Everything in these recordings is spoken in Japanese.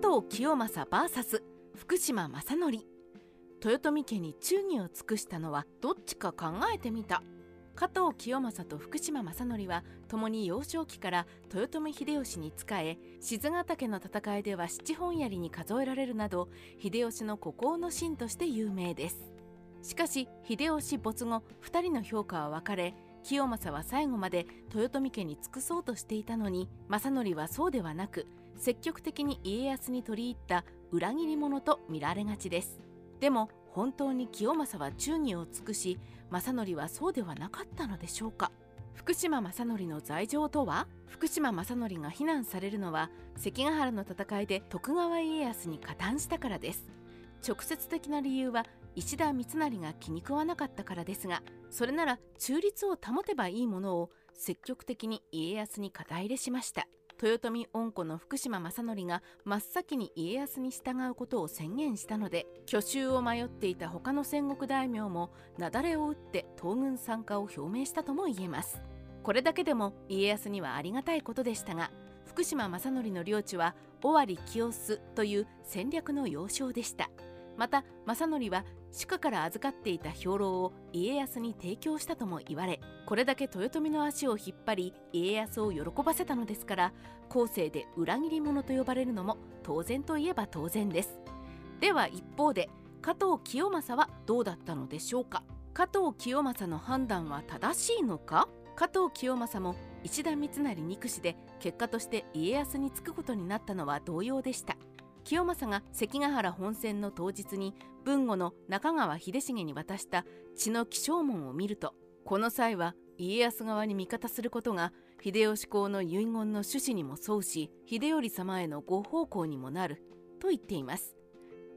藤清正 VS 福島正則。豊臣家に忠義を尽くしたのはどっちか考えてみた。加藤清正と福島正則は共に幼少期から豊臣秀吉に仕え静ヶ岳の戦いでは七本槍に数えられるなど秀吉の孤高の臣として有名です。しかし秀吉没後2人の評価は分かれ清正は最後まで豊臣家に尽くそうとしていたのに正則はそうではなく積極的に家康に取り入った裏切り者と見られがちです。でも本当に清正は忠義を尽くし正則はそうではなかったのでしょうか。福島正則の罪状とは？福島正則が非難されるのは関ヶ原の戦いで徳川家康に加担したからです。直接的な理由は石田三成が気に食わなかったからですがそれなら中立を保てばいいものを積極的に家康に肩入れしました。豊臣恩子の福島正則が真っ先に家康に従うことを宣言したので去就を迷っていた他の戦国大名も雪崩を打って東軍参加を表明したとも言えます。これだけでも家康にはありがたいことでしたが福島正則の領地は尾張清須という戦略の要衝でした。また正則は主家から預かっていた兵糧を家康に提供したとも言われこれだけ豊臣の足を引っ張り家康を喜ばせたのですから後世で裏切り者と呼ばれるのも当然といえば当然です。では一方で加藤清正はどうだったのでしょうか？加藤清正の判断は正しいのか？加藤清正も石田三成憎しで結果として家康につくことになったのは同様でした。清正が関ヶ原本戦の当日に文後の中川秀重に渡した血の起請文を見るとこの際は家康側に味方することが秀吉公の遺言の趣旨にも沿うし秀頼様へのご奉公にもなると言っています。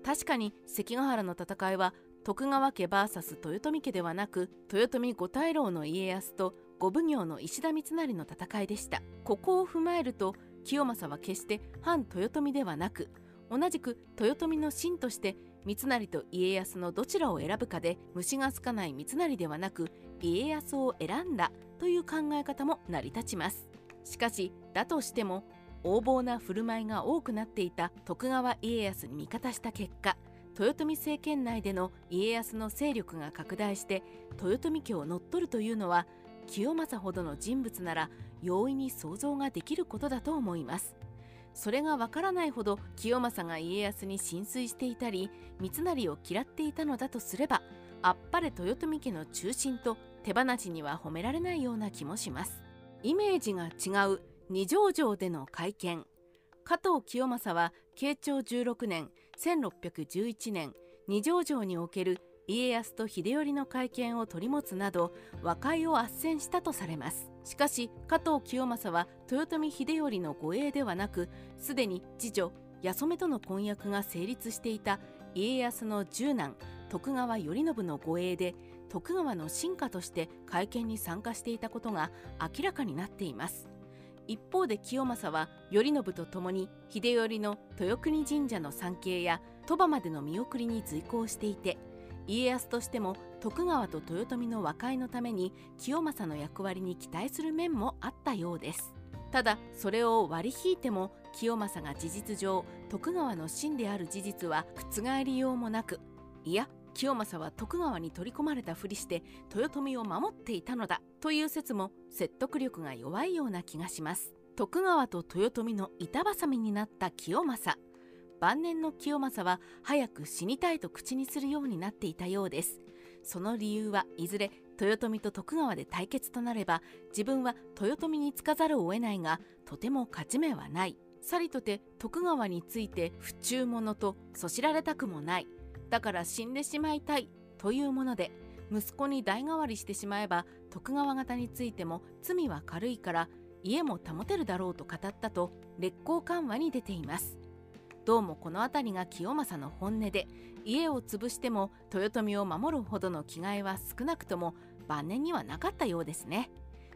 確かに関ヶ原の戦いは徳川家 VS 豊臣家ではなく豊臣五大老の家康と五奉行の石田三成の戦いでした。ここを踏まえると清正は決して反豊臣ではなく同じく豊臣の臣として三成と家康のどちらを選ぶかで虫がつかない三成ではなく家康を選んだという考え方も成り立ちます。しかしだとしても横暴な振る舞いが多くなっていた徳川家康に味方した結果豊臣政権内での家康の勢力が拡大して豊臣家を乗っ取るというのは清正ほどの人物なら容易に想像ができることだと思います。それがわからないほど清正が家康に浸水していたり三成を嫌っていたのだとすればあっぱれ豊臣家の中心と手放しには褒められないような気もします。イメージが違う二条城での会見。加藤清正は慶長16年1611年二条城における家康と秀頼の会見を取り持つなど和解を斡旋したとされます。しかし加藤清正は豊臣秀頼の護衛ではなくすでに次女八染との婚約が成立していた家康の十男徳川頼信の護衛で徳川の臣下として会見に参加していたことが明らかになっています。一方で清正は頼信と共に秀頼の豊国神社の参詣や鳥羽までの見送りに随行していて家康としても徳川と豊臣の和解のために清正の役割に期待する面もあったようです。ただそれを割り引いても清正が事実上徳川の真である事実は覆りようもなくいや清正は徳川に取り込まれたふりして豊臣を守っていたのだという説も説得力が弱いような気がします。徳川と豊臣の板挟みになった清正。晩年の清正は早く死にたいと口にするようになっていたようです。その理由はいずれ豊臣と徳川で対決となれば自分は豊臣につかざるを得ないがとても勝ち目はない。さりとて徳川について不忠者とそしられたくもない。だから死んでしまいたいというもので息子に代替わりしてしまえば徳川方についても罪は軽いから家も保てるだろうと語ったと劣行緩和に出ています。どうもこの辺りが清正の本音で家を潰しても豊臣を守るほどの気概は少なくとも晩年にはなかったようですね。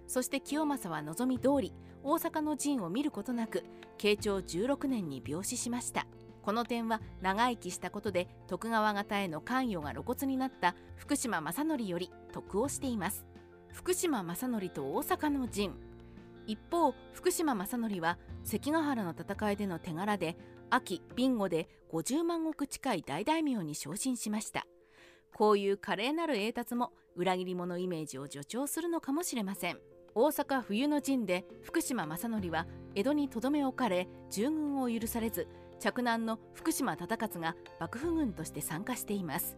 そして清正は望み通り大阪の陣を見ることなく慶長16年に病死しました。この点は長生きしたことで徳川方への関与が露骨になった福島正則より得をしています。福島正則と大阪の陣一方福島正則は関ヶ原の戦いでの手柄で秋ビンゴで50万石近い大大名に昇進しました。こういう華麗なる栄達も裏切り者イメージを助長するのかもしれません。大阪冬の陣で福島正則は江戸にとどめ置かれ従軍を許されず嫡男の福島忠勝が幕府軍として参加しています。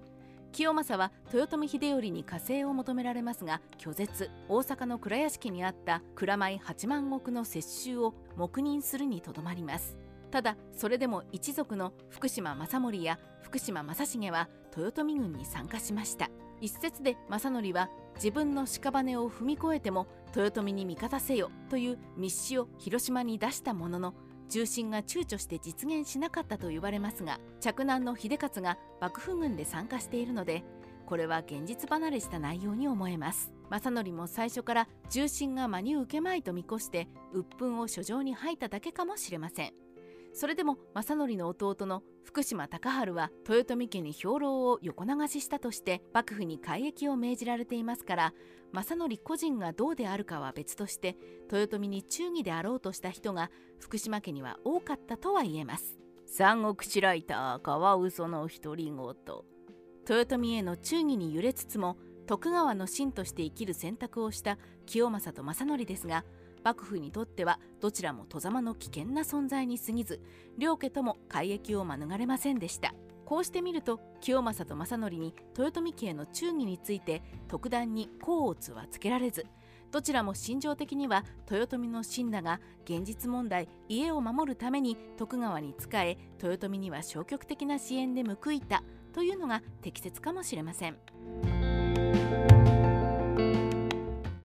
清正は豊臣秀頼に加勢を求められますが拒絶。大阪の蔵屋敷にあった蔵米8万石の接収を黙認するにとどまります。ただそれでも一族の福島正盛や福島正成は豊臣軍に参加しました。一説で正則は自分の屍を踏み越えても豊臣に味方せよという密使を広島に出したものの重臣が躊躇して実現しなかったと言われますが嫡男の秀勝が幕府軍で参加しているのでこれは現実離れした内容に思えます。正則も最初から重臣が真に受けまいと見越して鬱憤を書状に吐いただけかもしれません。それでも正則の弟の福島隆治は豊臣家に兵糧を横流ししたとして幕府に改易を命じられていますから正則個人がどうであるかは別として豊臣に忠義であろうとした人が福島家には多かったとは言えます。三国志ライターカワウソの独り言。豊臣への忠義に揺れつつも徳川の臣として生きる選択をした清正と正則ですが幕府にとってはどちらも戸様の危険な存在に過ぎず両家とも改易を免れませんでしたこうしてみると清正と正則に豊臣家への忠義について特段に甲乙はつけられずどちらも心情的には豊臣の信だが現実問題家を守るために徳川に仕え豊臣には消極的な支援で報いたというのが適切かもしれません。